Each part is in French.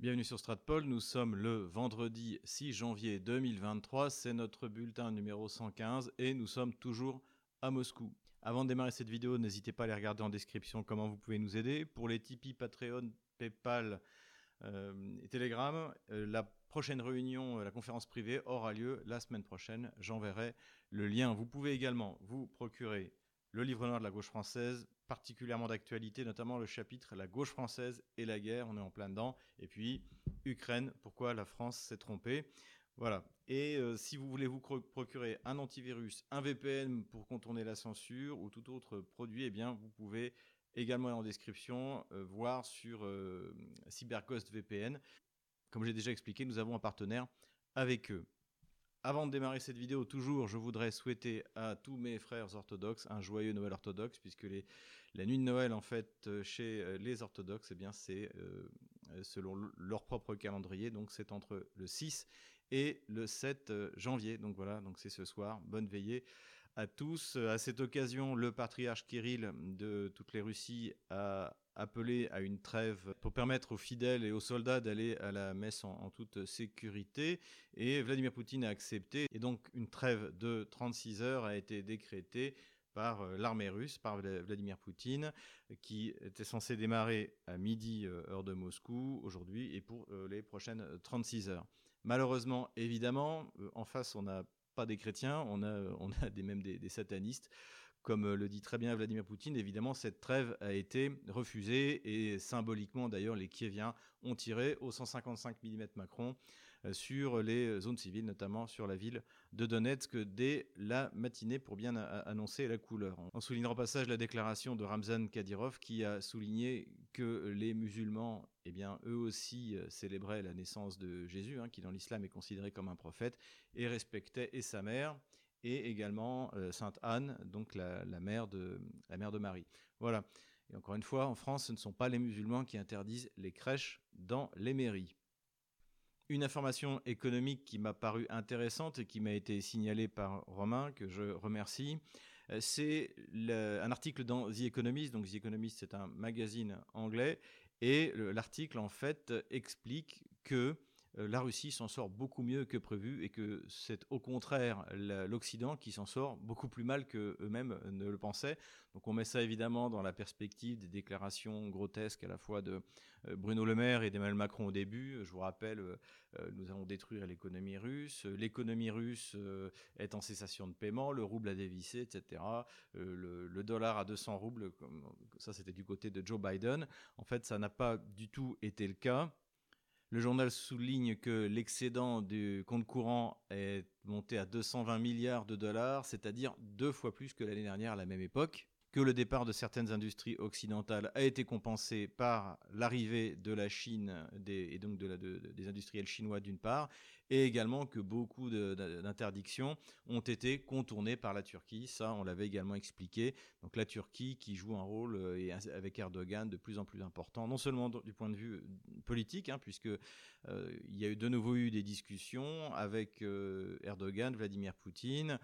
Bienvenue sur Stratpol, nous sommes le vendredi 6 janvier 2023, c'est notre bulletin numéro 115 et nous sommes toujours à Moscou. Avant de démarrer cette vidéo, n'hésitez pas à aller regarder en description comment vous pouvez nous aider. Pour les Tipeee, Patreon, Paypal euh, et Telegram, euh, la prochaine réunion, euh, la conférence privée aura lieu la semaine prochaine. J'enverrai le lien. Vous pouvez également vous procurer le livre noir de la gauche française, particulièrement d'actualité, notamment le chapitre La gauche française et la guerre, on est en plein dedans. Et puis, Ukraine, pourquoi la France s'est trompée. Voilà. Et euh, si vous voulez vous procurer un antivirus, un VPN pour contourner la censure ou tout autre produit, eh bien, vous pouvez également en description euh, voir sur euh, CyberGhost VPN. Comme j'ai déjà expliqué, nous avons un partenaire avec eux. Avant de démarrer cette vidéo, toujours, je voudrais souhaiter à tous mes frères orthodoxes un joyeux Noël orthodoxe, puisque les, la nuit de Noël, en fait, euh, chez euh, les orthodoxes, eh bien, c'est euh, selon leur propre calendrier, donc c'est entre le 6 et le 7 janvier. Donc voilà, donc c'est ce soir. Bonne veillée à tous. À cette occasion, le patriarche Kirill de toutes les Russies a appelé à une trêve pour permettre aux fidèles et aux soldats d'aller à la messe en, toute sécurité. Et Vladimir Poutine a accepté. Et donc une trêve de 36 heures a été décrétée par euh, l'armée russe, par Vladimir Poutine, qui était censé démarrer à midi euh, heure de Moscou aujourd'hui et pour euh, les prochaines 36 heures. Malheureusement, évidemment, en face, on n'a pas des chrétiens, on a, des, même des satanistes comme le dit très bien Vladimir Poutine, évidemment, cette trêve a été refusée et symboliquement, d'ailleurs, les Kieviens ont tiré au 155 mm Macron sur les zones civiles, notamment sur la ville de Donetsk, dès la matinée pour bien annoncer la couleur. En soulignant au passage la déclaration de Ramzan Kadyrov qui a souligné que les musulmans, eh bien, eux aussi euh, célébraient la naissance de Jésus, hein, qui dans l'islam est considéré comme un prophète, et respectaient et sa mère et également euh, Sainte Anne, donc la, mère de, la mère de Marie. Voilà. Et encore une fois, en France, ce ne sont pas les musulmans qui interdisent les crèches dans les mairies. Une information économique qui m'a paru intéressante et qui m'a été signalée par Romain, que je remercie, euh, c'est un article dans The Economist. Donc The Economist, c'est un magazine anglais. Et l'article, en fait, explique que la Russie s'en sort beaucoup mieux que prévu et que c'est au contraire l'Occident qui s'en sort beaucoup plus mal que eux-mêmes ne le pensaient. Donc on met ça évidemment dans la perspective des déclarations grotesques à la fois de euh, Bruno Le Maire et d'Emmanuel Macron au début. Je vous rappelle, euh, nous allons détruire l'économie russe, l'économie russe est en cessation de paiement, le rouble a dévissé, etc. Le, le dollar à 200 roubles, ça c'était du côté de Joe Biden. En fait, ça n'a pas du tout été le cas. Le journal souligne que l'excédent du compte courant est monté à 220 milliards de dollars, c'est-à-dire deux fois plus que l'année dernière à la même époque que le départ de certaines industries occidentales a été compensé par l'arrivée de la Chine et donc des industriels chinois d'une part, et également que beaucoup d'interdictions ont été contournées par la Turquie. Ça, on l'avait également expliqué. Donc la Turquie qui joue un rôle euh, avec Erdogan de plus en plus important, non seulement du point de vue euh, politique, hein, puisque euh, il y a eu de nouveau eu des discussions avec Erdogan, Vladimir Poutine,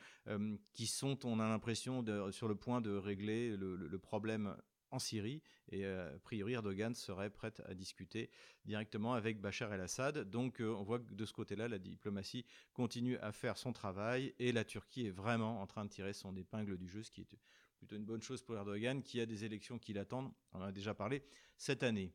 qui sont, on a l'impression, sur le point de régler le problème en Syrie et euh, a priori Erdogan serait prêt à discuter directement avec Bachar el-Assad. Donc euh, on voit que de ce côté-là, la diplomatie continue à faire son travail et la Turquie est vraiment en train de tirer son épingle du jeu, ce qui est plutôt une bonne chose pour Erdogan qui a des élections qui l'attendent, on en a déjà parlé, cette année.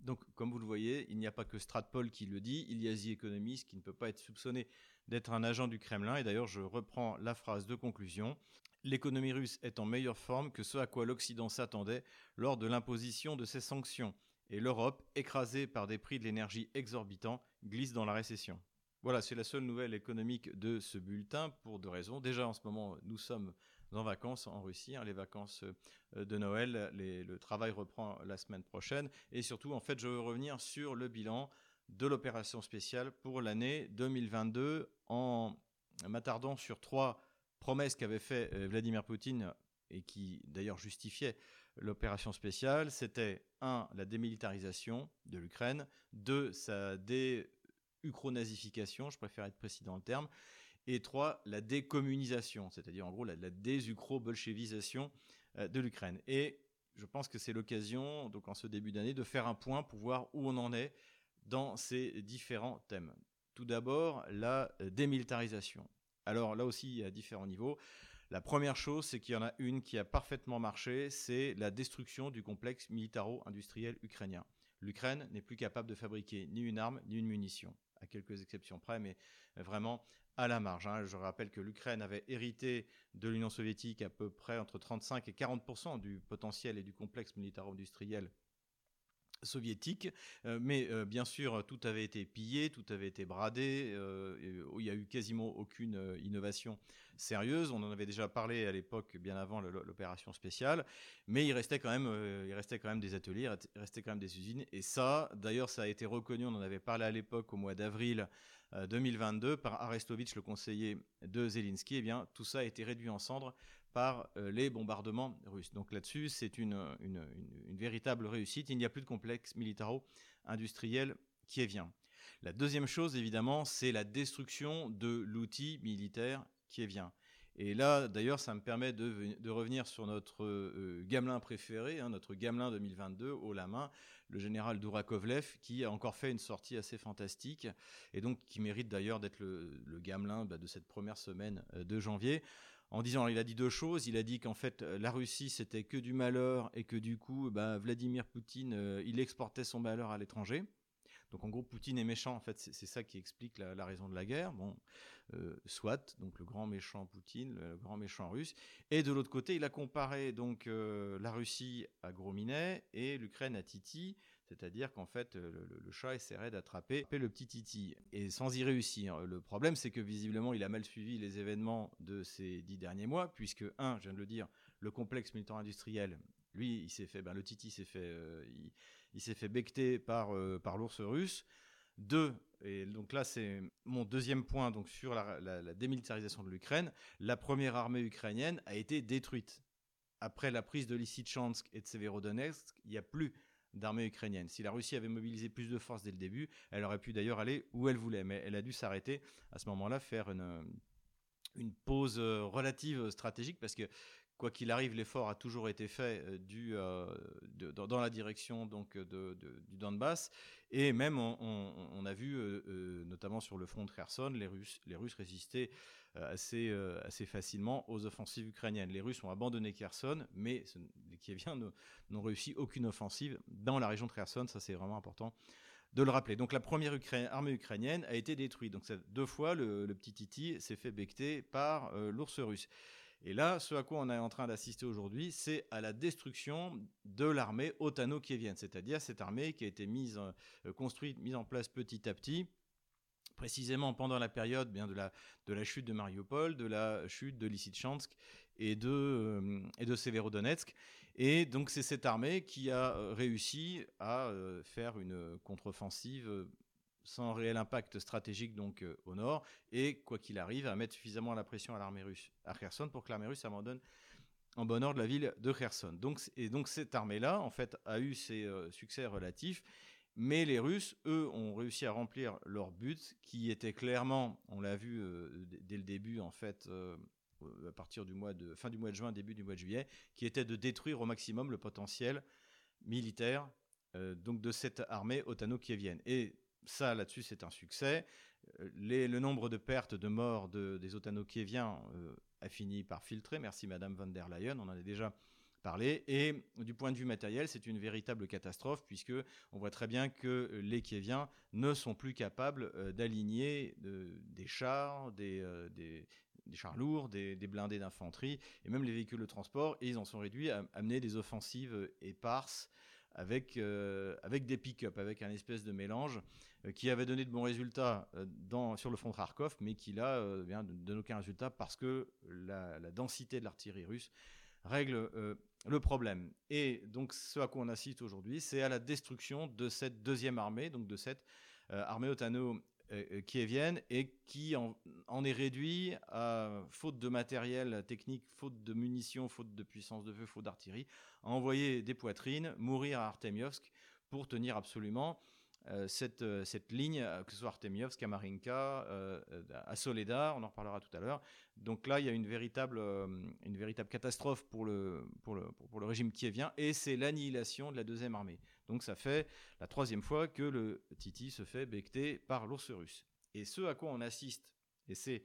Donc, comme vous le voyez, il n'y a pas que Stratpol qui le dit, il y a The Economist qui ne peut pas être soupçonné d'être un agent du Kremlin. Et d'ailleurs, je reprends la phrase de conclusion l'économie russe est en meilleure forme que ce à quoi l'Occident s'attendait lors de l'imposition de ces sanctions, et l'Europe, écrasée par des prix de l'énergie exorbitants, glisse dans la récession. Voilà, c'est la seule nouvelle économique de ce bulletin pour deux raisons. Déjà, en ce moment, nous sommes en vacances en Russie, hein, les vacances euh, de Noël, le travail reprend la semaine prochaine. Et surtout, en fait, je veux revenir sur le bilan de l'opération spéciale pour l'année 2022 en m'attardant sur trois promesse qu'avait fait euh, Vladimir Poutine et qui d'ailleurs justifiait l'opération spéciale, c'était un, la démilitarisation de l'Ukraine, deux, sa dé-ukronasification, je préfère être précis dans le terme, et trois, la décommunisation, c'est-à-dire en gros la, la désukro-bolchevisation euh, de l'Ukraine. Et je pense que c'est l'occasion, donc en ce début d'année, de faire un point pour voir où on en est dans ces différents thèmes. Tout d'abord, la démilitarisation. Alors là aussi, il y a différents niveaux. La première chose, c'est qu'il y en a une qui a parfaitement marché, c'est la destruction du complexe militaro-industriel ukrainien. L'Ukraine n'est plus capable de fabriquer ni une arme ni une munition, à quelques exceptions près, mais vraiment à la marge. Hein. Je rappelle que l'Ukraine avait hérité de l'Union soviétique à peu près entre 35 et 40% du potentiel et du complexe militaro-industriel soviétique, mais bien sûr tout avait été pillé, tout avait été bradé, il n'y a eu quasiment aucune innovation sérieuse. On en avait déjà parlé à l'époque, bien avant l'opération spéciale, mais il restait quand même, il restait quand même des ateliers, il restait quand même des usines, et ça, d'ailleurs, ça a été reconnu. On en avait parlé à l'époque au mois d'avril 2022 par Arestovitch, le conseiller de Zelensky. Eh bien, tout ça a été réduit en cendres par euh, les bombardements russes. Donc là-dessus, c'est une, véritable réussite. Il n'y a plus de complexe militaro-industriel qui vient. La deuxième chose, évidemment, c'est la destruction de l'outil militaire qui vient. Et là, d'ailleurs, ça me permet de, revenir sur notre euh, gamelin préféré, hein, notre gamelin 2022, haut la main, le général Dourakovlev, qui a encore fait une sortie assez fantastique, et donc qui mérite d'ailleurs d'être le, gamelin bah, de cette première semaine euh, de janvier en disant, il a dit deux choses. Il a dit qu'en fait, la Russie, c'était que du malheur et que du coup, bah, Vladimir Poutine, euh, il exportait son malheur à l'étranger. Donc en gros, Poutine est méchant. En fait, c'est ça qui explique la, raison de la guerre. Bon, euh, soit donc le grand méchant Poutine, le grand méchant russe. Et de l'autre côté, il a comparé donc euh, la Russie à Gros Minet et l'Ukraine à Titi. C'est-à-dire qu'en fait, le, chat essaierait d'attraper le petit Titi, et sans y réussir. Le problème, c'est que visiblement, il a mal suivi les événements de ces dix derniers mois, puisque, un, je viens de le dire, le complexe militaire-industriel, lui, il s'est fait, ben, le Titi s'est fait, euh, il, s'est fait becter par, euh, par l'ours russe. Deux, et donc là c'est mon deuxième point donc sur la, la démilitarisation de l'Ukraine, la première armée ukrainienne a été détruite. Après la prise de Lysychansk et de Severodonetsk, il n'y a plus d'armée ukrainienne. Si la Russie avait mobilisé plus de forces dès le début, elle aurait pu d'ailleurs aller où elle voulait, mais elle a dû s'arrêter à ce moment-là, faire une, une pause euh, relative stratégique, parce que quoi qu'il arrive, l'effort a toujours été fait euh, euh, dans, la direction donc de, du Donbass. Et même, on, a vu, notamment sur le front de Kherson, les Russes, les Russes résister assez, facilement aux offensives ukrainiennes. Les Russes ont abandonné Kherson, mais les Kieviens n'ont réussi aucune offensive dans la région de Kherson. Ça, c'est vraiment important de le rappeler. Donc la première armée ukrainienne a été détruite. Donc deux fois, le, petit Titi s'est fait becter par l'ours russe. Et là, ce à quoi on est en train d'assister aujourd'hui, c'est à la destruction de l'armée otano-kievienne, c'est-à-dire cette armée qui a été mise, euh, construite, mise en place petit à petit, précisément pendant la période bien de la, chute de Mariupol, de la chute de Lysychansk et de, euh, Severodonetsk. Et donc c'est cette armée qui a euh, réussi à faire une contre-offensive sans réel impact stratégique donc euh, au nord, et quoi qu'il arrive, à mettre suffisamment la pression à l'armée russe à Kherson pour que l'armée russe abandonne en bon ordre la ville de Kherson. Donc, et donc cette armée-là, en fait, a eu ses euh, succès relatifs, mais les Russes, eux, ont réussi à remplir leur but, qui était clairement, on l'a vu euh, dès le début, en fait, à partir du mois de fin du mois de juin, début du mois de juillet, qui était de détruire au maximum le potentiel militaire donc de cette armée otano-kievienne. Et ça, là-dessus, c'est un succès. Euh, le nombre de pertes, de morts des Otano-Kieviens euh, a fini par filtrer. Merci Madame von der Leyen, on en a déjà parlé. Et du point de vue matériel, c'est une véritable catastrophe puisque on voit très bien que les Kieviens ne sont plus capables euh, d'aligner des chars, des, chars lourds, des, blindés d'infanterie et même les véhicules de transport. Ils en sont réduits à amener des offensives éparses avec, avec des pick-up, avec un espèce de mélange. Euh, qui avait donné de bons résultats euh, dans, sur le front de Kharkov, mais qui là euh, de donner aucun résultat parce que la, densité de l'artillerie russe règle le problème. Et donc ce à quoi on assiste aujourd'hui, c'est à la destruction de cette deuxième armée, donc de cette armée otano kievienne et qui en, est réduit à, faute de matériel technique, faute de munitions, faute de puissance de feu, faute d'artillerie, à envoyer des poitrines, mourir à Artemiovsk pour tenir absolument euh, cette, euh, cette, ligne, euh, que ce soit Artemiovsk, Kamarinka, à Soledar, on en reparlera tout à l'heure. Donc là, il y a une véritable, une véritable catastrophe pour le, pour le, pour le régime et c'est l'annihilation de la deuxième armée. Donc ça fait la troisième fois que le Titi se fait becter par l'ours russe. Et ce à quoi on assiste, et c'est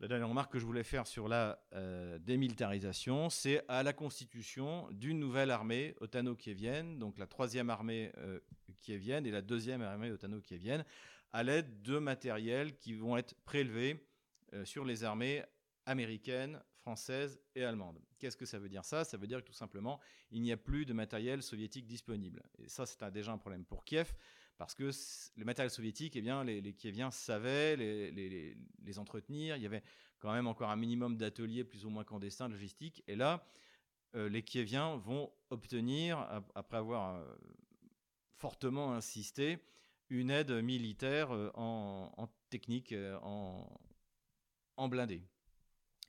la dernière remarque que je voulais faire sur la euh, démilitarisation, c'est à la constitution d'une nouvelle armée otano-kievienne, donc la troisième armée euh, kievienne et la deuxième armée otano-kievienne, à l'aide de matériels qui vont être prélevés euh, sur les armées américaines, françaises et allemandes. Qu'est-ce que ça veut dire ça? Ça veut dire que tout simplement, il n'y a plus de matériel soviétique disponible. Et ça, c'est déjà un problème pour Kiev, parce que le matériel soviétique, eh bien, les, Kieviens savaient les, entretenir. Il y avait quand même encore un minimum d'ateliers plus ou moins clandestins, de logistique. Et là, euh, les Kieviens vont obtenir, après avoir euh, fortement insisté, une aide militaire euh, en, technique, en, en blindé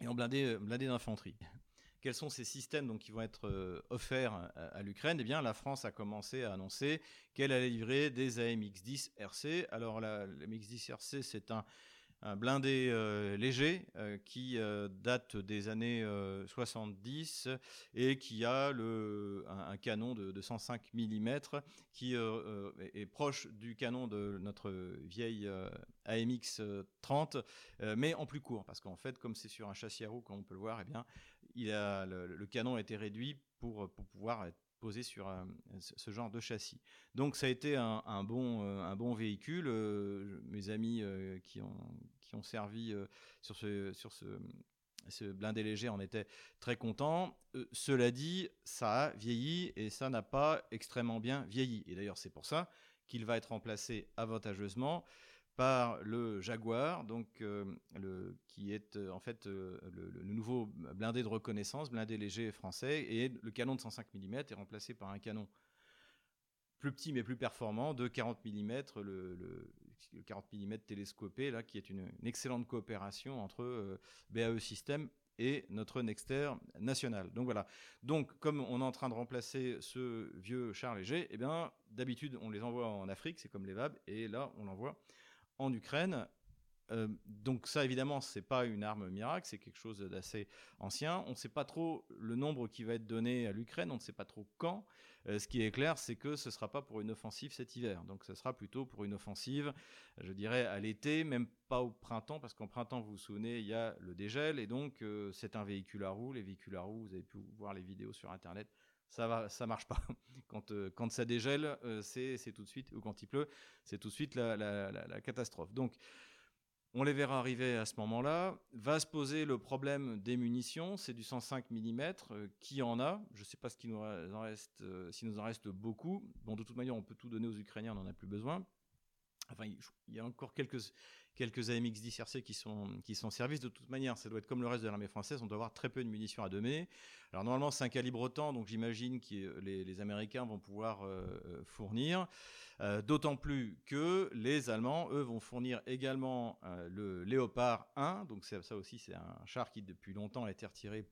et en blindé, blindé d'infanterie quels sont ces systèmes donc, qui vont être euh, offerts à, l'Ukraine? Eh bien, la France a commencé à annoncer qu'elle allait livrer des AMX-10 RC. Alors, la, l'AMX-10 RC, c'est un, blindé euh, léger euh, qui date des années 70 et qui a le, un, canon de, 105 mm qui est proche du canon de notre vieille AMX 30, mais en plus court, parce qu'en fait, comme c'est sur un châssis à roues, comme on peut le voir, eh bien, il a, le, canon a été réduit pour, pour pouvoir être posé sur ce genre de châssis. Donc ça a été un, bon, euh, un bon véhicule. Euh, mes amis euh, qui, ont, qui ont servi sur ce, sur ce, ce blindé léger en étaient très contents. cela dit, ça a vieilli et ça n'a pas extrêmement bien vieilli. Et d'ailleurs, c'est pour ça qu'il va être remplacé avantageusement par le Jaguar, donc euh, qui est euh, en fait euh, le, nouveau blindé de reconnaissance, blindé léger français, et le canon de 105 mm est remplacé par un canon plus petit mais plus performant de 40 mm, le, 40 mm télescopé, là, qui est une, excellente coopération entre BAE System et notre Nexter national. Donc voilà. Donc comme on est en train de remplacer ce vieux char léger, eh bien d'habitude on les envoie en Afrique, c'est comme les VAB, et là on l'envoie en Ukraine. Euh, donc ça, évidemment, c'est pas une arme miracle, c'est quelque chose d'assez ancien. On ne sait pas trop le nombre qui va être donné à l'Ukraine, on ne sait pas trop quand. Euh, ce qui est clair, c'est que ce ne sera pas pour une offensive cet hiver. Donc ce sera plutôt pour une offensive, je dirais, à l'été, même pas au printemps, parce qu'en printemps, vous vous souvenez, il y a le dégel, et donc euh, c'est un véhicule à roues. Les véhicules à roues, vous avez pu voir les vidéos sur Internet, ça va, marche pas. Quand, euh, quand ça dégèle, euh, c'est tout de suite, ou quand il pleut, c'est tout de suite la, catastrophe. Donc, on les verra arriver à ce moment-là. Va se poser le problème des munitions. C'est du 105 mm. Euh, qui en a? Je ne sais pas ce nous en reste, s'il nous en reste beaucoup. Bon, de toute manière, on peut tout donner aux Ukrainiens, on n'en a plus besoin. Il y a encore quelques, quelques AMX-10 RC qui sont, qui sont en service. De toute manière, ça doit être comme le reste de l'armée française, on doit avoir très peu de munitions à donner. Alors normalement, c'est un calibre autant, donc j'imagine que les, Américains vont pouvoir euh, euh, fournir. Euh, d'autant plus que les Allemands, eux, vont fournir également le Léopard 1. Donc ça aussi, c'est un char qui depuis longtemps a été retiré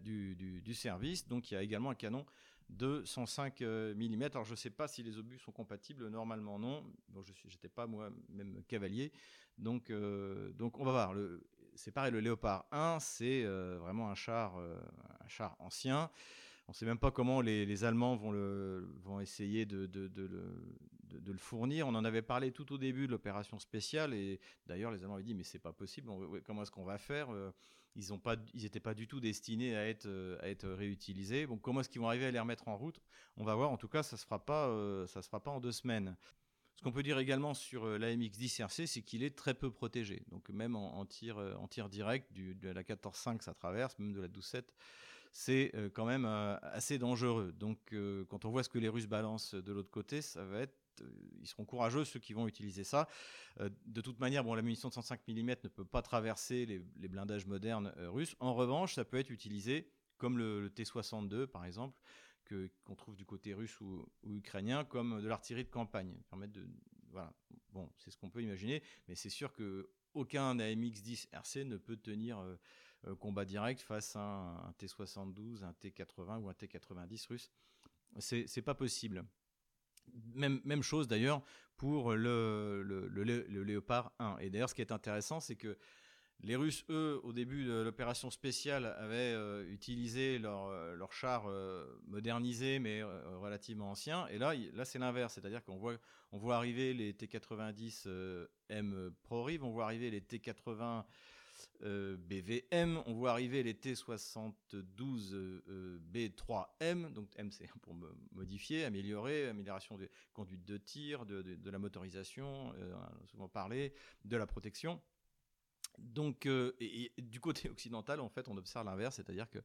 du, du, service. Donc il y a également un canon de 105 mm. Alors je ne sais pas si les obus sont compatibles, normalement non. Bon, je n'étais pas moi-même cavalier, donc, euh, donc on va voir. C'est pareil, le Léopard 1, c'est euh, vraiment un char, euh, un char ancien. On ne sait même pas comment les, Allemands vont, le, vont essayer de, de, de, de, le fournir. On en avait parlé tout au début de l'opération spéciale et d'ailleurs les Allemands avaient dit mais c'est pas possible. comment est-ce qu'on va faire Ils pas, n'étaient pas du tout destinés à être, à être réutilisés. Bon, comment est-ce qu'ils vont arriver à les remettre en route? On va voir. En tout cas, ça se pas, ça se fera pas en deux semaines. Ce qu'on peut dire également sur euh, l'AMX-10 RC, c'est qu'il est très peu protégé. Donc même en, tir, euh, en tir direct, de la 14.5 ça traverse, même de la 12.7, c'est euh, quand même assez dangereux. Donc quand on voit ce que les Russes balancent de l'autre côté, ça va être ils seront courageux ceux qui vont utiliser ça. de toute manière, bon, la munition de 105 mm ne peut pas traverser les, blindages modernes russes. En revanche, ça peut être utilisé comme le T-62 par exemple, qu'on trouve du côté russe ou, ukrainien comme de l'artillerie de campagne. Permettre de, voilà. Bon, c'est ce qu'on peut imaginer, mais c'est sûr que aucun AMX-10 RC ne peut tenir euh, euh, combat direct face à un, T-72, un T-80 ou un T-90 russe. C'est pas possible. Même, chose d'ailleurs pour le, Léopard 1. Et d'ailleurs, ce qui est intéressant, c'est que Les Russes, eux, au début de l'opération spéciale, avaient euh, utilisé leur euh, chars euh, modernisés, mais relativement anciens. Et là, là c'est l'inverse. C'est-à-dire qu'on voit, on voit arriver les T-90M ProRiv, on voit arriver les T-80 BVM, on voit arriver les T-72B3M. Donc M, c'est pour modifier, améliorer, amélioration des conduites de tir, de, de la motorisation, souvent parlé, de la protection. Donc, euh, du côté occidental, en fait, on observe l'inverse, c'est-à-dire que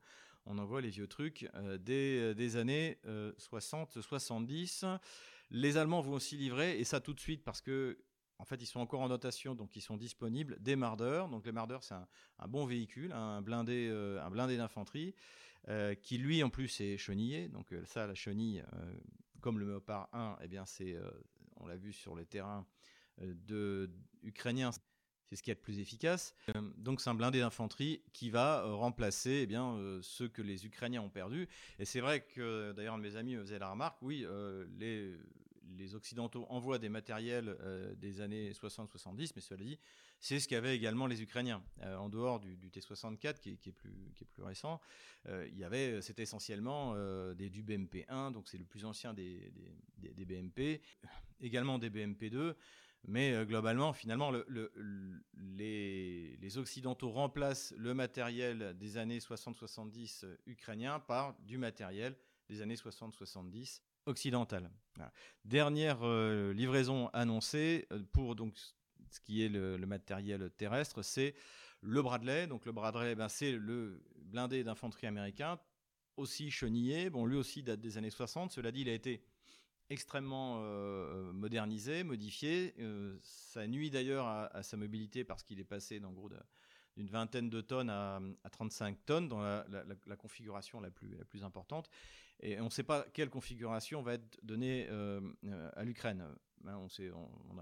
on envoie les vieux trucs euh, des, années 60-70. Euh, les Allemands vont aussi livrer, et ça tout de suite parce que en fait, ils sont encore en notation, donc ils sont disponibles, des Mardeurs. Donc les Mardeurs, c'est un, bon véhicule, un blindé, un blindé d'infanterie, qui lui, en plus, est chenillé. Donc ça, la chenille, comme le Méopard 1, eh bien, c'est, on l'a vu sur les terrains ukrainiens, c'est ce qui est le plus efficace. Euh, donc c'est un blindé d'infanterie qui va euh, remplacer eh bien, euh, ceux que les Ukrainiens ont perdus. Et c'est vrai que d'ailleurs mes amis me faisait la remarque, oui, les, les Occidentaux envoient des matériels des années 60-70, mais cela dit, c'est ce qu'avaient également les Ukrainiens. en dehors du, T-64, qui, est plus, récent, il y avait, c'était essentiellement des, du BMP-1, donc c'est le plus ancien des, BMP, également des BMP-2, mais euh, globalement, finalement, les, Occidentaux remplacent le matériel des années 60-70 euh, ukrainiens par du matériel des années 60-70 occidental. Dernière euh, livraison annoncée pour donc ce qui est le, matériel terrestre, c'est le Bradley. Donc le Bradley, ben, c'est le blindé d'infanterie américain, aussi chenillé. Bon, lui aussi date des années 60. Cela dit, il a été extrêmement euh, modernisé, modifié. Euh, ça nuit d'ailleurs à, sa mobilité parce qu'il est passé dans gros d'une vingtaine de tonnes à, 35 tonnes dans la, configuration la plus, la plus importante. Et on ne sait pas quelle configuration va être donnée euh, à l'Ukraine. Hein,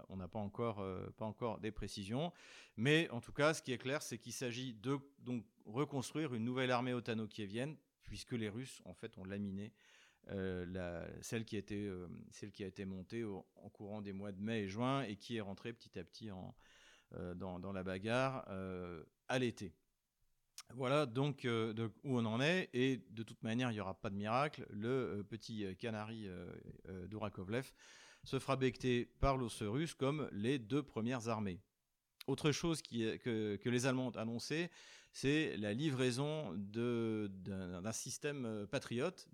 on n'a pas, encore, pas encore des précisions. Mais en tout cas, ce qui est clair, c'est qu'il s'agit de donc, reconstruire une nouvelle armée otano-kievienne, puisque les Russes, en fait, ont laminé euh, la, celle, qui a été, euh, celle qui a été montée en courant des mois de mai et juin et qui est rentrée petit à petit en, euh, dans, dans, la bagarre à l'été. Voilà donc de, où on en est et de toute manière il n'y aura pas de miracle. Le petit canari d'Ourakovlev se fera becter par l'os russe comme les deux premières armées. Autre chose que, que, les Allemands ont annoncé, c'est la livraison d'un système patriote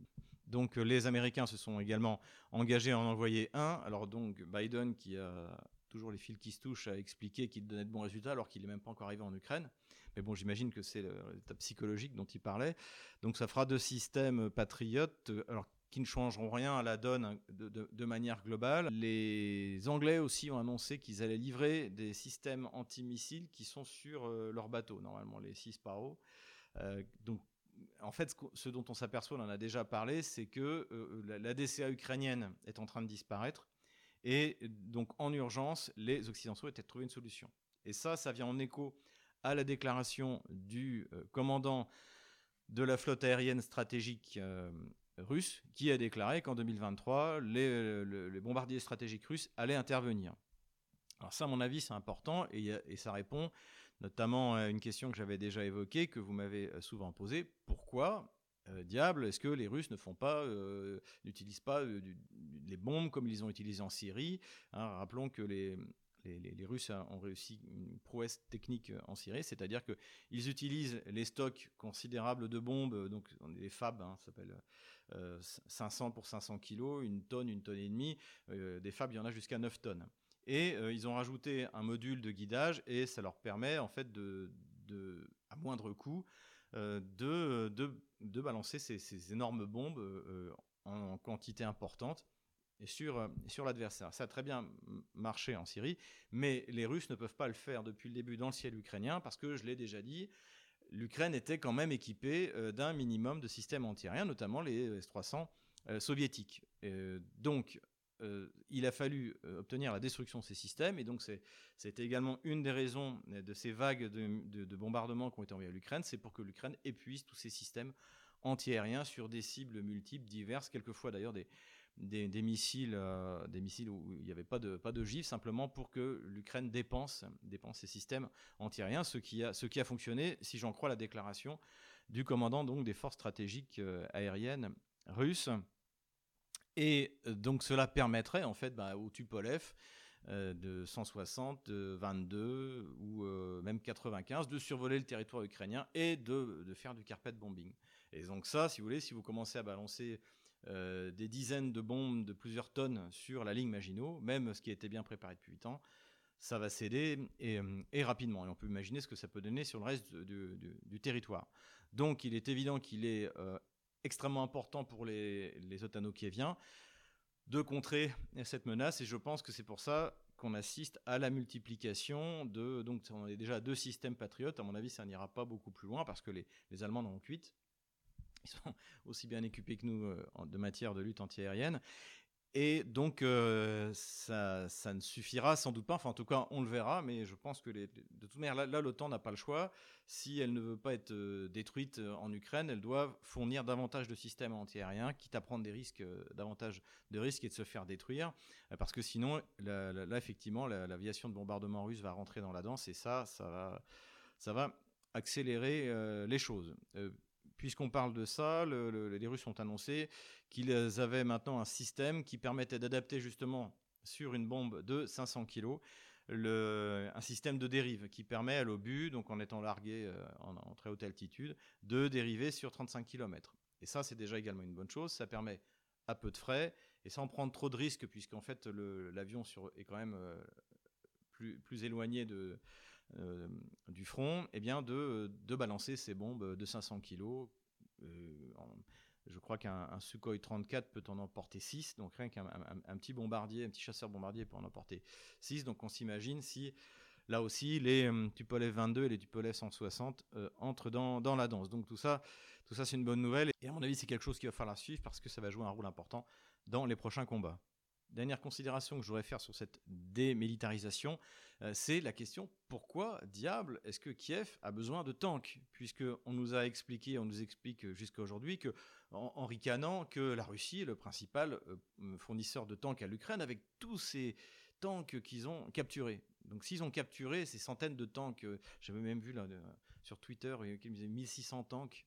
donc euh, les Américains se sont également engagés à en envoyer un. Alors donc Biden, qui a toujours les fils qui se touchent, a expliqué qu'il donnait de bons résultats alors qu'il n'est même pas encore arrivé en Ukraine. Mais bon, j'imagine que c'est l'état psychologique dont il parlait. Donc ça fera deux systèmes patriotes, euh, alors qui ne changeront rien à la donne de, manière globale. Les Anglais aussi ont annoncé qu'ils allaient livrer des systèmes antimissiles qui sont sur euh, leur bateau, normalement les 6 Sparrow. donc en fait, ce dont on s'aperçoit, on en a déjà parlé, c'est que euh, la, DCA ukrainienne est en train de disparaître. Et donc, en urgence, les Occidentaux étaient de trouver une solution. Et ça, ça vient en écho à la déclaration du euh, commandant de la flotte aérienne stratégique euh, russe, qui a déclaré qu'en 2023, les, bombardiers stratégiques russes allaient intervenir. Alors ça, à mon avis, c'est important, et ça répond notamment une question que j'avais déjà évoquée, que vous m'avez euh, souvent posée. Pourquoi euh, diable, est-ce que les Russes ne font pas, euh, n'utilisent pas les bombes comme ils ont utilisé en Syrie hein, Rappelons que les, Russes ont réussi une prouesse technique en Syrie, c'est-à-dire qu'ils utilisent les stocks considérables de bombes, donc les FAB, hein, ça s'appelle 500 pour 500 kilos, une tonne, une tonne et demie. des FAB, il y en a jusqu'à 9 tonnes. Et euh, ils ont rajouté un module de guidage et ça leur permet en fait de, à moindre coût euh, de, de, balancer ces, énormes bombes euh, en, quantité importante sur, sur l'adversaire. Ça a très bien marché en Syrie, mais les Russes ne peuvent pas le faire depuis le début dans le ciel ukrainien parce que, je l'ai déjà dit, l'Ukraine était quand même équipée d'un minimum de systèmes antiaériens, notamment les S-300 soviétiques. donc, euh, il a fallu euh, obtenir la destruction de ces systèmes, et donc c'était également une des raisons de ces vagues de, bombardements qui ont été envoyés à l'Ukraine, c'est pour que l'Ukraine épuise tous ces systèmes antiaériens sur des cibles multiples, diverses, quelquefois d'ailleurs des, des, missiles, des missiles où il n'y avait pas de, pas de gifle, simplement pour que l'Ukraine dépense, dépense ses systèmes antiaériens, ce qui a, ce qui a fonctionné, si j'en crois la déclaration du commandant donc des forces stratégiques aériennes russes. Et donc cela permettrait en fait bah, au Tupolev euh, de 160, de 22 ou euh, même 95 de survoler le territoire ukrainien et de, faire du carpet bombing. Et donc ça, si vous voulez, si vous commencez à balancer euh, des dizaines de bombes de plusieurs tonnes sur la ligne Maginot, même ce qui était bien préparé depuis 8 ans, ça va céder et, rapidement. Et on peut imaginer ce que ça peut donner sur le reste du, territoire. Donc il est évident qu'il est extrêmement important pour les, les otano-kieviens de contrer cette menace. Et je pense que c'est pour ça qu'on assiste à la multiplication de. Donc, on est déjà à deux systèmes patriotes. À mon avis, ça n'ira pas beaucoup plus loin parce que les, les Allemands en ont huit. Ils sont aussi bien équipés que nous euh, de matière de lutte antiaérienne. Et donc, euh, ça, ne suffira sans doute pas. Enfin, en tout cas, on le verra. Mais je pense que de toute manière, là, l'OTAN n'a pas le choix. Si elle ne veut pas être euh, détruite euh, en Ukraine, elle doit fournir davantage de systèmes antiaériens, quitte à prendre des risques, davantage de risques et de se faire détruire. parce que sinon, là, effectivement, l'aviation de bombardement russe va rentrer dans la danse. Et ça, ça va accélérer les choses puisqu'on parle de ça, les Russes ont annoncé qu'ils avaient maintenant un système qui permettait d'adapter justement sur une bombe de 500 kg un système de dérive qui permet à l'obus, donc en étant largué euh, en, très haute altitude, de dériver sur 35 km. Et ça, c'est déjà également une bonne chose. Ça permet à peu de frais et sans prendre trop de risques, puisqu'en fait l'avion est quand même euh, plus, éloigné de, du front, eh bien de, balancer ces bombes de 500 kg. Euh, je crois qu'un Sukhoi 34 peut en emporter 6, donc rien qu'un un, petit bombardier, un petit chasseur bombardier peut en emporter 6. Donc on s'imagine si là aussi les euh, Tupolev 22 et les Tupolev 160 entrent dans, dans, la danse. Donc tout ça, tout ça c'est une bonne nouvelle. Et à mon avis, c'est quelque chose qu'il va falloir suivre parce que ça va jouer un rôle important dans les prochains combats. Dernière considération que je voudrais faire sur cette démilitarisation, euh, c'est la question pourquoi diable est-ce que Kiev a besoin de tanks? Puisque on nous a expliqué, on nous explique jusqu'à aujourd'hui que en, ricanant que la Russie est le principal euh, fournisseur de tanks à l'Ukraine avec tous ces tanks qu'ils ont capturés. Donc s'ils ont capturé ces centaines de tanks, euh, j'avais même vu là, sur Twitter, qu'ils disaient 1600 tanks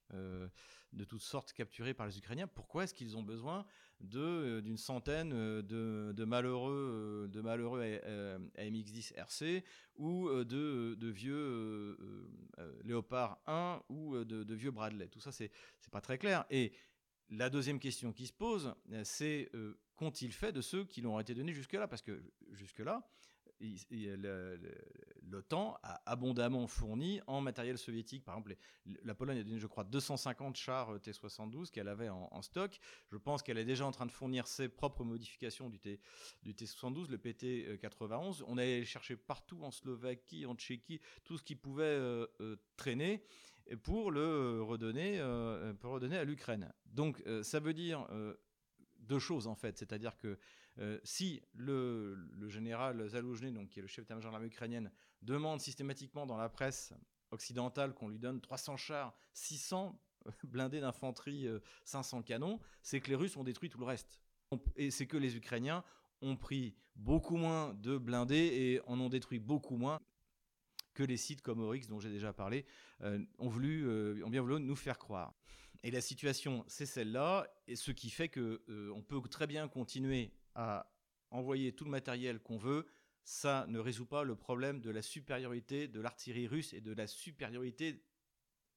de toutes sortes capturés par les Ukrainiens, pourquoi est-ce qu'ils ont besoin euh, d'une centaine euh, de, malheureux euh, de malheureux AMX-10 RC ou de, vieux Léopard 1 ou de, vieux Bradley? Tout ça, c'est pas très clair. Et la deuxième question qui se pose, c'est qu'ont-ils fait de ceux qui l'ont été donnés jusque-là? Parce que jusque-là, l'OTAN a abondamment fourni en matériel soviétique. Par exemple, la Pologne a donné, je crois, 250 chars euh, T-72 qu'elle avait en, stock. Je pense qu'elle est déjà en train de fournir ses propres modifications du, T, du T-72, le PT-91. On allé chercher partout en Slovaquie, en Tchéquie, tout ce qui pouvait euh, euh, traîner pour le redonner, pour redonner à l'Ukraine. Donc, ça veut dire deux choses en fait, c'est-à-dire que euh, si le, général Zaloujny, donc qui est le chef d'état-major de ukrainienne, demande systématiquement dans la presse occidentale qu'on lui donne 300 chars, 600 blindés d'infanterie, 500 euh, canons, c'est que les Russes ont détruit tout le reste. Et c'est que les Ukrainiens ont pris beaucoup moins de blindés et en ont détruit beaucoup moins que les sites comme Oryx dont j'ai déjà parlé euh, ont, voulu, ont bien voulu nous faire croire. Et la situation, c'est celle-là, et ce qui fait que on peut très bien continuer à envoyer tout le matériel qu'on veut, ça ne résout pas le problème de la supériorité de l'artillerie russe et de la supériorité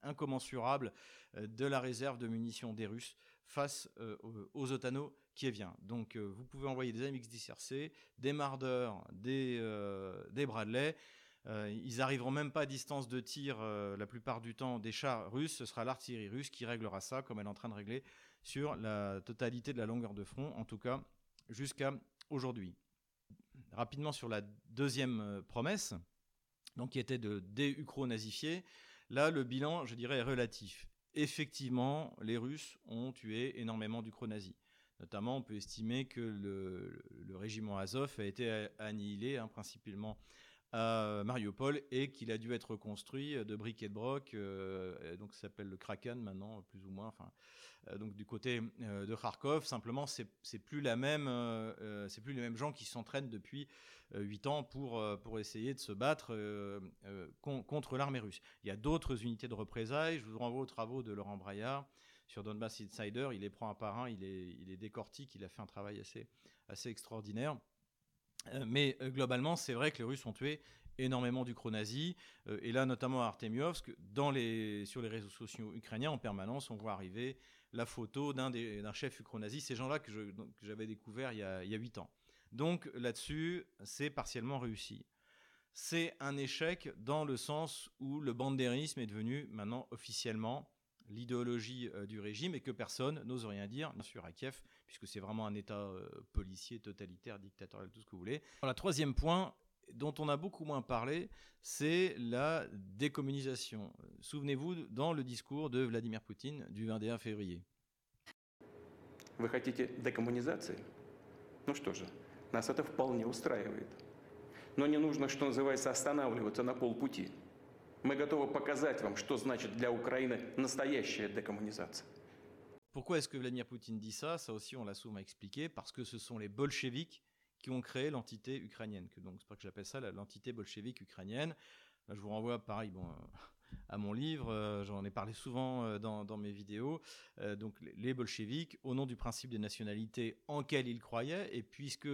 incommensurable euh, de la réserve de munitions des Russes face euh, aux Otano vient. Donc euh, vous pouvez envoyer des AMX-10RC, des Marder, des, des Bradley. ils arriveront même pas à distance de tir la plupart du temps des chars russes. Ce sera l'artillerie russe qui réglera ça, comme elle est en train de régler sur la totalité de la longueur de front. En tout cas, jusqu'à aujourd'hui. Rapidement sur la deuxième euh, promesse, donc qui était de dé-ukro-nazifier, là le bilan, je dirais, est relatif. Effectivement, les Russes ont tué énormément d'ukro-nazis. Notamment, on peut estimer que le, régiment Azov a été annihilé, hein, principalement à Mariupol et qu'il a dû être reconstruit de briques et de broc. donc ça s'appelle le Kraken maintenant, plus ou moins. Enfin, donc du côté de Kharkov, simplement c'est plus la même, c'est plus les mêmes gens qui s'entraînent depuis 8 ans pour pour essayer de se battre contre l'armée russe. Il y a d'autres unités de représailles. Je vous renvoie aux travaux de Laurent Braillard sur Donbass Insider. Il les prend un par un, il les, il décortique. Il a fait un travail assez assez extraordinaire. Euh, mais euh, globalement, c'est vrai que les Russes ont tué énormément d'Ukro-nazis. Euh, et là, notamment à Artemiovsk, sur les réseaux sociaux ukrainiens, en permanence, on voit arriver la photo d'un chef ukro-nazi. Ces gens-là que j'avais découvert il y, a, 8 ans. Donc là-dessus, c'est partiellement réussi. C'est un échec dans le sens où le bandérisme est devenu maintenant officiellement l'idéologie du régime et que personne n'ose rien dire, bien sûr à Kiev, puisque c'est vraiment un État euh, policier, totalitaire, dictatorial, tout ce que vous voulez. Le troisième point, dont on a beaucoup moins parlé, c'est la décommunisation. Souvenez-vous dans le discours de Vladimir Poutine du 21 février. Вы хотите декоммунизации? Ну что же, нас это вполне устраивает. Но не нужно, что называется, останавливаться на полпути. Мы готовы показать вам, что значит для Украины настоящая декоммунизация. Pourquoi est-ce que Vladimir Poutine dit ça Ça aussi, on l'a souvent expliqué, parce que ce sont les bolcheviks qui ont créé l'entité ukrainienne. Que donc, c'est pas que j'appelle ça l'entité bolchevique ukrainienne. Là, je vous renvoie, pareil, bon, à mon livre. Euh, j'en ai parlé souvent euh, dans, mes vidéos. Euh, donc, les bolcheviks, au nom du principe de nationalité en quel ils croyaient, et puisque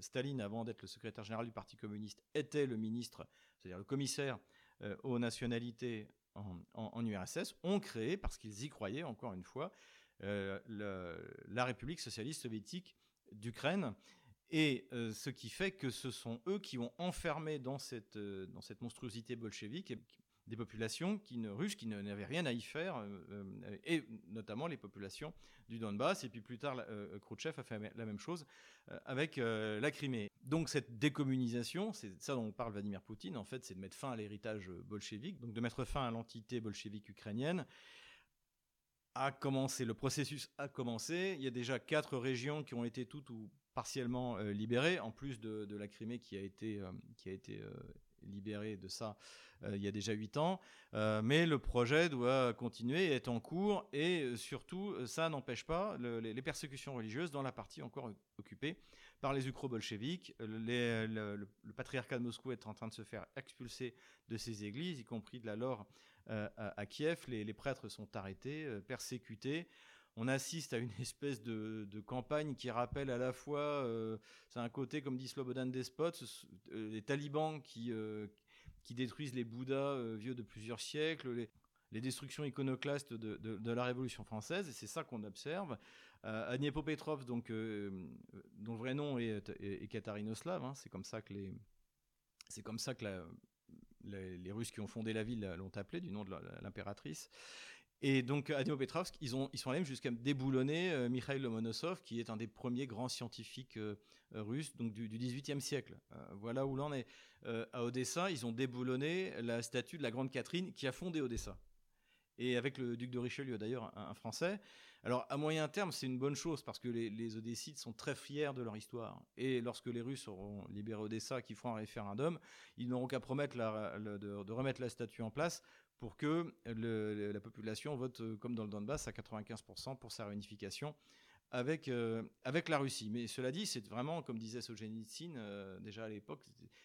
Staline, avant d'être le secrétaire général du Parti communiste, était le ministre, c'est-à-dire le commissaire aux nationalités en, URSS, ont créé, parce qu'ils y croyaient, encore une fois, euh, la République socialiste soviétique d'Ukraine. Et euh, ce qui fait que ce sont eux qui ont enfermé dans cette, euh, dans cette monstruosité bolchevique des populations qui ne, russes qui n'avaient rien à y faire, et notamment les populations du Donbass. Et puis plus tard, Khrouchtchev a fait la même chose avec la Crimée. Donc cette décommunisation, c'est ça dont parle Vladimir Poutine, en fait, c'est de mettre fin à l'héritage bolchevique, donc de mettre fin à l'entité bolchevique ukrainienne, a commencé, le processus a commencé. Il y a déjà quatre régions qui ont été toutes ou partiellement euh, libérées, en plus de, la Crimée qui a été, euh, qui a été euh, libérée de ça il y a déjà huit ans. mais le projet doit continuer et est en cours. Et surtout, ça n'empêche pas les, persécutions religieuses dans la partie encore occupée par les ukro-bolcheviks. Le, le, patriarcat de Moscou est en train de se faire expulser de ses églises, y compris de la Lore à, Kiev. Les, prêtres sont arrêtés, persécutés. On assiste à une espèce de, campagne qui rappelle à la fois, euh, c'est un côté, comme dit Slobodan Despot, les talibans qui, qui détruisent les Bouddhas vieux de plusieurs siècles, les, destructions iconoclastes de, la Révolution française, et c'est ça qu'on observe. Euh, donc, dont le vrai nom est, est, hein, c'est comme ça que les, c'est comme ça que la, les, Russes qui ont fondé la ville l'ont appelé du nom de l'impératrice. Et donc, à Dnipropetrovsk, ils, ont, ils sont allés jusqu'à déboulonner euh, Mikhail Lomonosov, qui est un des premiers grands scientifiques euh, russes donc du, XVIIIe siècle. Euh, voilà où l'on est. à Odessa, ils ont déboulonné la statue de la Grande Catherine qui a fondé Odessa. Et avec le duc de Richelieu, d'ailleurs, un, Français. Alors, à moyen terme, c'est une bonne chose parce que les, les Odessites sont très fiers de leur histoire. Et lorsque les Russes auront libéré Odessa, qui feront un référendum, ils n'auront qu'à promettre de, remettre la statue en place pour que la population vote, euh, comme dans le Donbass, à 95% pour sa réunification avec, euh, avec la Russie. Mais cela dit, c'est vraiment, comme disait Solzhenitsyn euh, déjà à l'époque,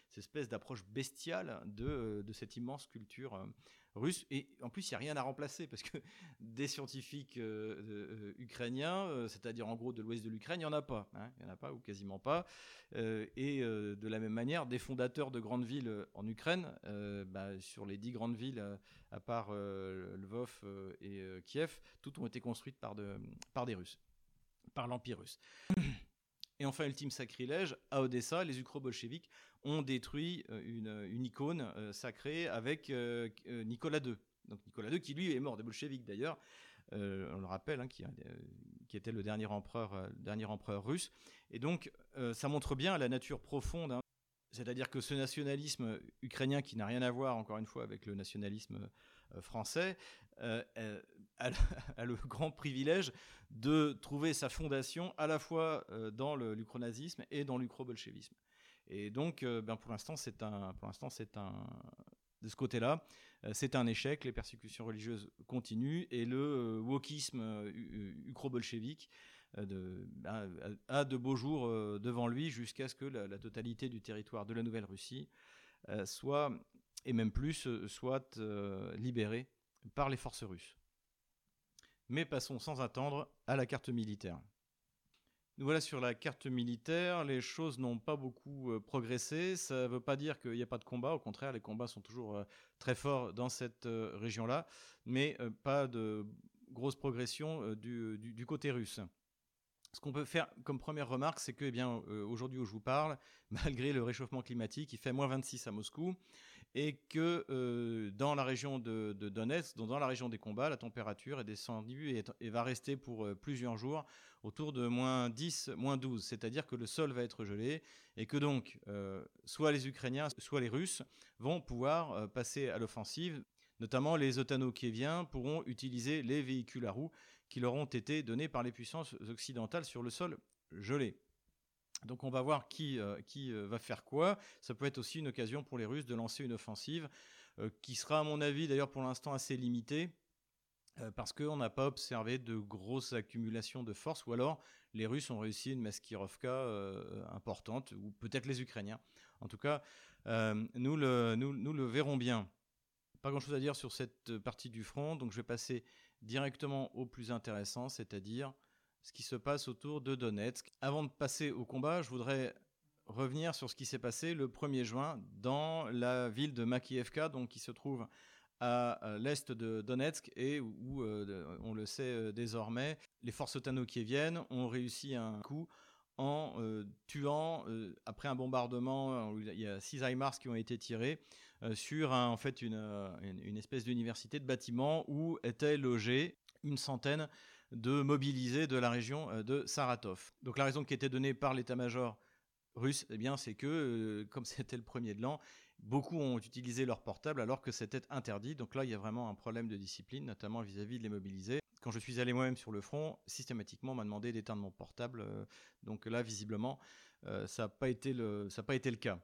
cette espèce d'approche bestiale de, de, cette immense culture Et en plus, il n'y a rien à remplacer parce que des scientifiques ukrainiens, c'est-à-dire en gros de l'ouest de l'Ukraine, il n'y en a pas. Hein, il n'y en a pas ou quasiment pas. et de la même manière, des fondateurs de grandes villes en Ukraine, bah, sur les dix grandes villes, à part Lvov et Kiev, toutes ont été construites par, de, par des Russes par l'Empire russe. Et enfin, ultime sacrilège, à Odessa, les ukro-bolcheviks ont détruit euh, une, icône euh, sacrée avec euh, Nicolas II. Donc Nicolas II, qui lui est mort des bolcheviks d'ailleurs, on le rappelle, hein, qui, était le dernier empereur, russe. Et donc, ça montre bien la nature profonde. Hein. C'est-à-dire que ce nationalisme ukrainien, qui n'a rien à voir, encore une fois, avec le nationalisme français, a, le grand privilège de trouver sa fondation à la fois euh, dans l'ukronazisme et dans l'ukro-bolchevisme. Et donc, ben pour l'instant, c'est un, de ce côté-là, c'est un échec. Les persécutions religieuses continuent et le wokisme ukro-bolchevique a de beaux jours devant lui jusqu'à ce que la, la, totalité du territoire de la Nouvelle-Russie soit, et même plus, soit libérée par les forces russes. Mais passons sans attendre à la carte militaire. Nous voilà sur la carte militaire, les choses n'ont pas beaucoup euh, progressé, ça ne veut pas dire qu'il n'y a pas de combat, au contraire les combats sont toujours euh, très forts dans cette euh, région-là, mais pas de grosse progression du, côté russe. Ce qu'on peut faire comme première remarque, c'est que eh bien aujourd'hui où je vous parle, malgré le réchauffement climatique, il fait moins 26 à Moscou, et que euh, dans la région de, Donetsk, dans la région des combats, la température est descendue et, va rester pour euh, plusieurs jours autour de moins 10, moins 12, c'est-à-dire que le sol va être gelé et que donc euh, soit les Ukrainiens, soit les Russes vont pouvoir passer à l'offensive. Notamment les otano-kieviens pourront utiliser les véhicules à roues qui leur ont été donnés par les puissances occidentales sur le sol gelé. Donc on va voir qui, euh, qui euh, va faire quoi. Ça peut être aussi une occasion pour les Russes de lancer une offensive euh, qui sera à mon avis d'ailleurs pour l'instant assez limitée parce qu'on n'a pas observé de grosses accumulations de force ou alors les Russes ont réussi une maskirovka importante ou peut-être les Ukrainiens. En tout cas, nous, le, nous, nous le verrons bien. Pas grand-chose à dire sur cette partie du front, donc je vais passer directement au plus intéressant, c'est-à-dire ce qui se passe autour de Donetsk. Avant de passer au combat, je voudrais revenir sur ce qui s'est passé le 1er juin dans la ville de Makievka, donc qui se trouve à l'est de Donetsk et où, euh, on le sait euh, désormais, les forces viennent ont réussi un coup en euh, tuant, après un bombardement, il y a six HIMARS qui ont été tirés, sur en fait une, une espèce d'université de bâtiment où étaient logés une centaine de mobiliser de la région euh, de Saratov. Donc la raison qui était donnée par l'état-major russe, eh bien, c'est que, euh, comme c'était le premier de l'an, beaucoup ont utilisé leur portable alors que c'était interdit. Donc là, il y a vraiment un problème de discipline, notamment vis-à-vis de les mobiliser. Quand je suis allé moi-même sur le front, systématiquement, on m'a demandé d'éteindre mon portable. Euh, donc là, visiblement, ça n'a pas, été le, pas été le cas.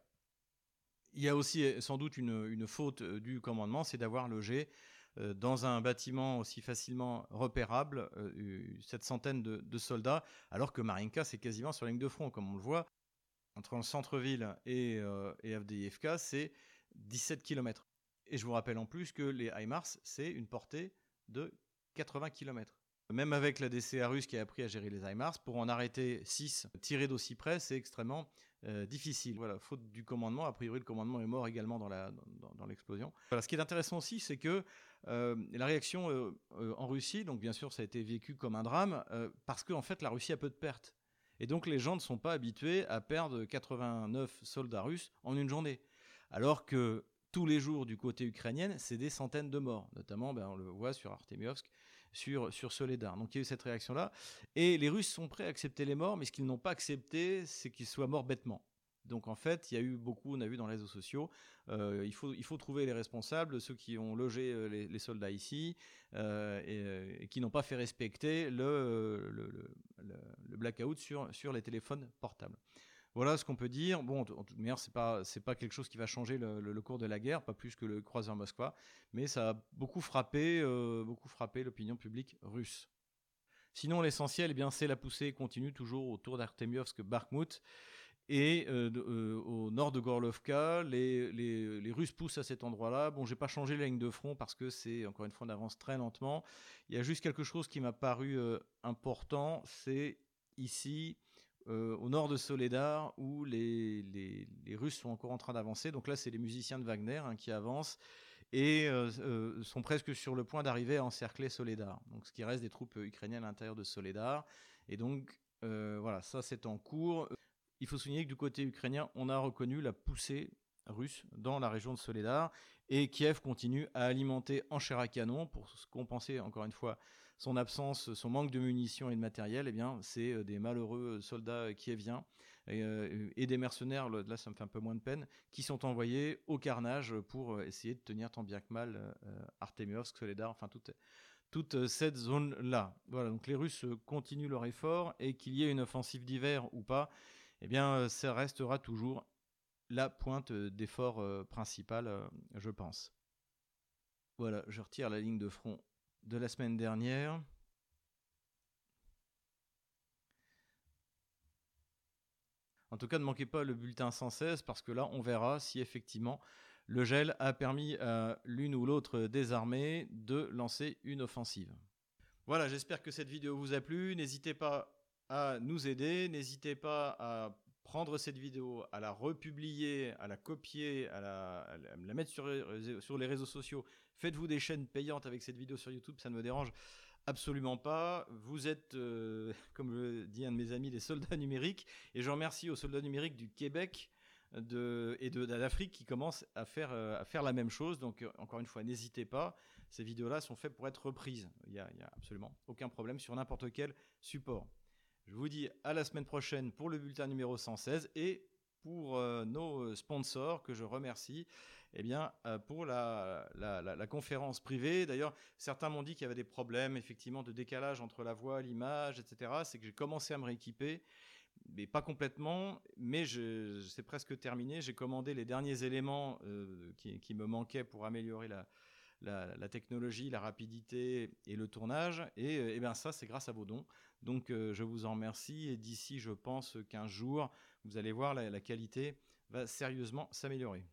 Il y a aussi sans doute une, une faute du commandement, c'est d'avoir logé dans un bâtiment aussi facilement repérable, euh, cette centaine de, soldats, alors que Marinka, c'est quasiment sur la ligne de front, comme on le voit. Entre le centre-ville et, euh, et c'est 17 km. Et je vous rappelle en plus que les HIMARS, c'est une portée de 80 km. Même avec la DCA russe qui a appris à gérer les HIMARS, pour en arrêter 6 tirés d'aussi près, c'est extrêmement euh, difficile. Voilà, faute du commandement, a priori le commandement est mort également dans, la, dans, l'explosion. Voilà, ce qui est intéressant aussi, c'est que euh, la réaction euh, en Russie, donc bien sûr ça a été vécu comme un drame, parce qu'en en fait la Russie a peu de pertes. Et donc les gens ne sont pas habitués à perdre 89 soldats russes en une journée. Alors que tous les jours du côté ukrainien, c'est des centaines de morts. Notamment, ben, on le voit sur Artemiovsk, sur, sur Soledar. Donc il y a eu cette réaction-là. Et les Russes sont prêts à accepter les morts, mais ce qu'ils n'ont pas accepté, c'est qu'ils soient morts bêtement. Donc en fait, il y a eu beaucoup, on a vu dans les réseaux sociaux, euh, il, faut, il faut trouver les responsables, ceux qui ont logé euh, les, soldats ici euh, et, qui n'ont pas fait respecter le, le, blackout sur, sur les téléphones portables. Voilà ce qu'on peut dire. Bon, en toute manière, c'est pas pas quelque chose qui va changer le, cours de la guerre, pas plus que le croiseur Moskva, mais ça a beaucoup frappé, frappé l'opinion publique russe. Sinon, l'essentiel, eh bien, c'est la poussée continue toujours autour d'Artemiovsk-Bakhmut. Et euh, euh, au nord de Gorlovka, les, Russes poussent à cet endroit-là. Bon, j'ai pas changé la ligne de front parce que c'est encore une fois on avance très lentement. Il y a juste quelque chose qui m'a paru important, c'est ici euh, au nord de Soledar où les, Russes sont encore en train d'avancer. Donc là, c'est les musiciens de Wagner hein, qui avancent et euh, euh, sont presque sur le point d'arriver à encercler Soledar. Donc ce qui reste des troupes ukrainiennes à l'intérieur de Soledar. Et donc voilà, ça c'est en cours. Il faut souligner que du côté ukrainien, on a reconnu la poussée russe dans la région de Soledar et Kiev continue à alimenter en chair à canon pour compenser encore une fois son absence, son manque de munitions et de matériel, eh bien, c'est euh, des malheureux euh, soldats kieviens et, euh, et, des mercenaires, là ça me fait un peu moins de peine, qui sont envoyés au carnage pour essayer de tenir tant bien que mal euh, Artemiovsk, Soledar, enfin toute, toute cette zone-là. Voilà, donc les Russes continuent leur effort et qu'il y ait une offensive d'hiver ou pas, eh bien, ça restera toujours la pointe d'effort principale, je pense. Voilà, je retire la ligne de front de la semaine dernière. En tout cas, ne manquez pas le bulletin 116 parce que là, on verra si effectivement le gel a permis à l'une ou l'autre des armées de lancer une offensive. Voilà, j'espère que cette vidéo vous a plu. N'hésitez pas à nous aider. N'hésitez pas à prendre cette vidéo, à la republier, à la copier, à la, mettre sur, les réseaux sociaux. Faites-vous des chaînes payantes avec cette vidéo sur YouTube, ça ne me dérange absolument pas. Vous êtes, euh, comme le dit un de mes amis, des soldats numériques. Et je remercie aux soldats numériques du Québec et de, d'Afrique qui commencent à faire, euh, la même chose. Donc, euh, encore une fois, n'hésitez pas. Ces vidéos-là sont faites pour être reprises. Il n'y a absolument aucun problème sur n'importe quel support. Je vous dis à la semaine prochaine pour le bulletin numéro 116 et pour euh, nos sponsors que je remercie eh bien, euh, pour la, conférence privée. D'ailleurs, certains m'ont dit qu'il y avait des problèmes effectivement de décalage entre la voix, l'image, etc. C'est que j'ai commencé à me rééquiper, mais pas complètement, mais c'est presque terminé. J'ai commandé les derniers éléments euh, qui, me manquaient pour améliorer la, la, technologie, la rapidité et le tournage. Et, et bien ça, c'est grâce à vos dons. Donc euh, je vous en remercie et d'ici, je pense, 15 jours, vous allez voir, la qualité va sérieusement s'améliorer.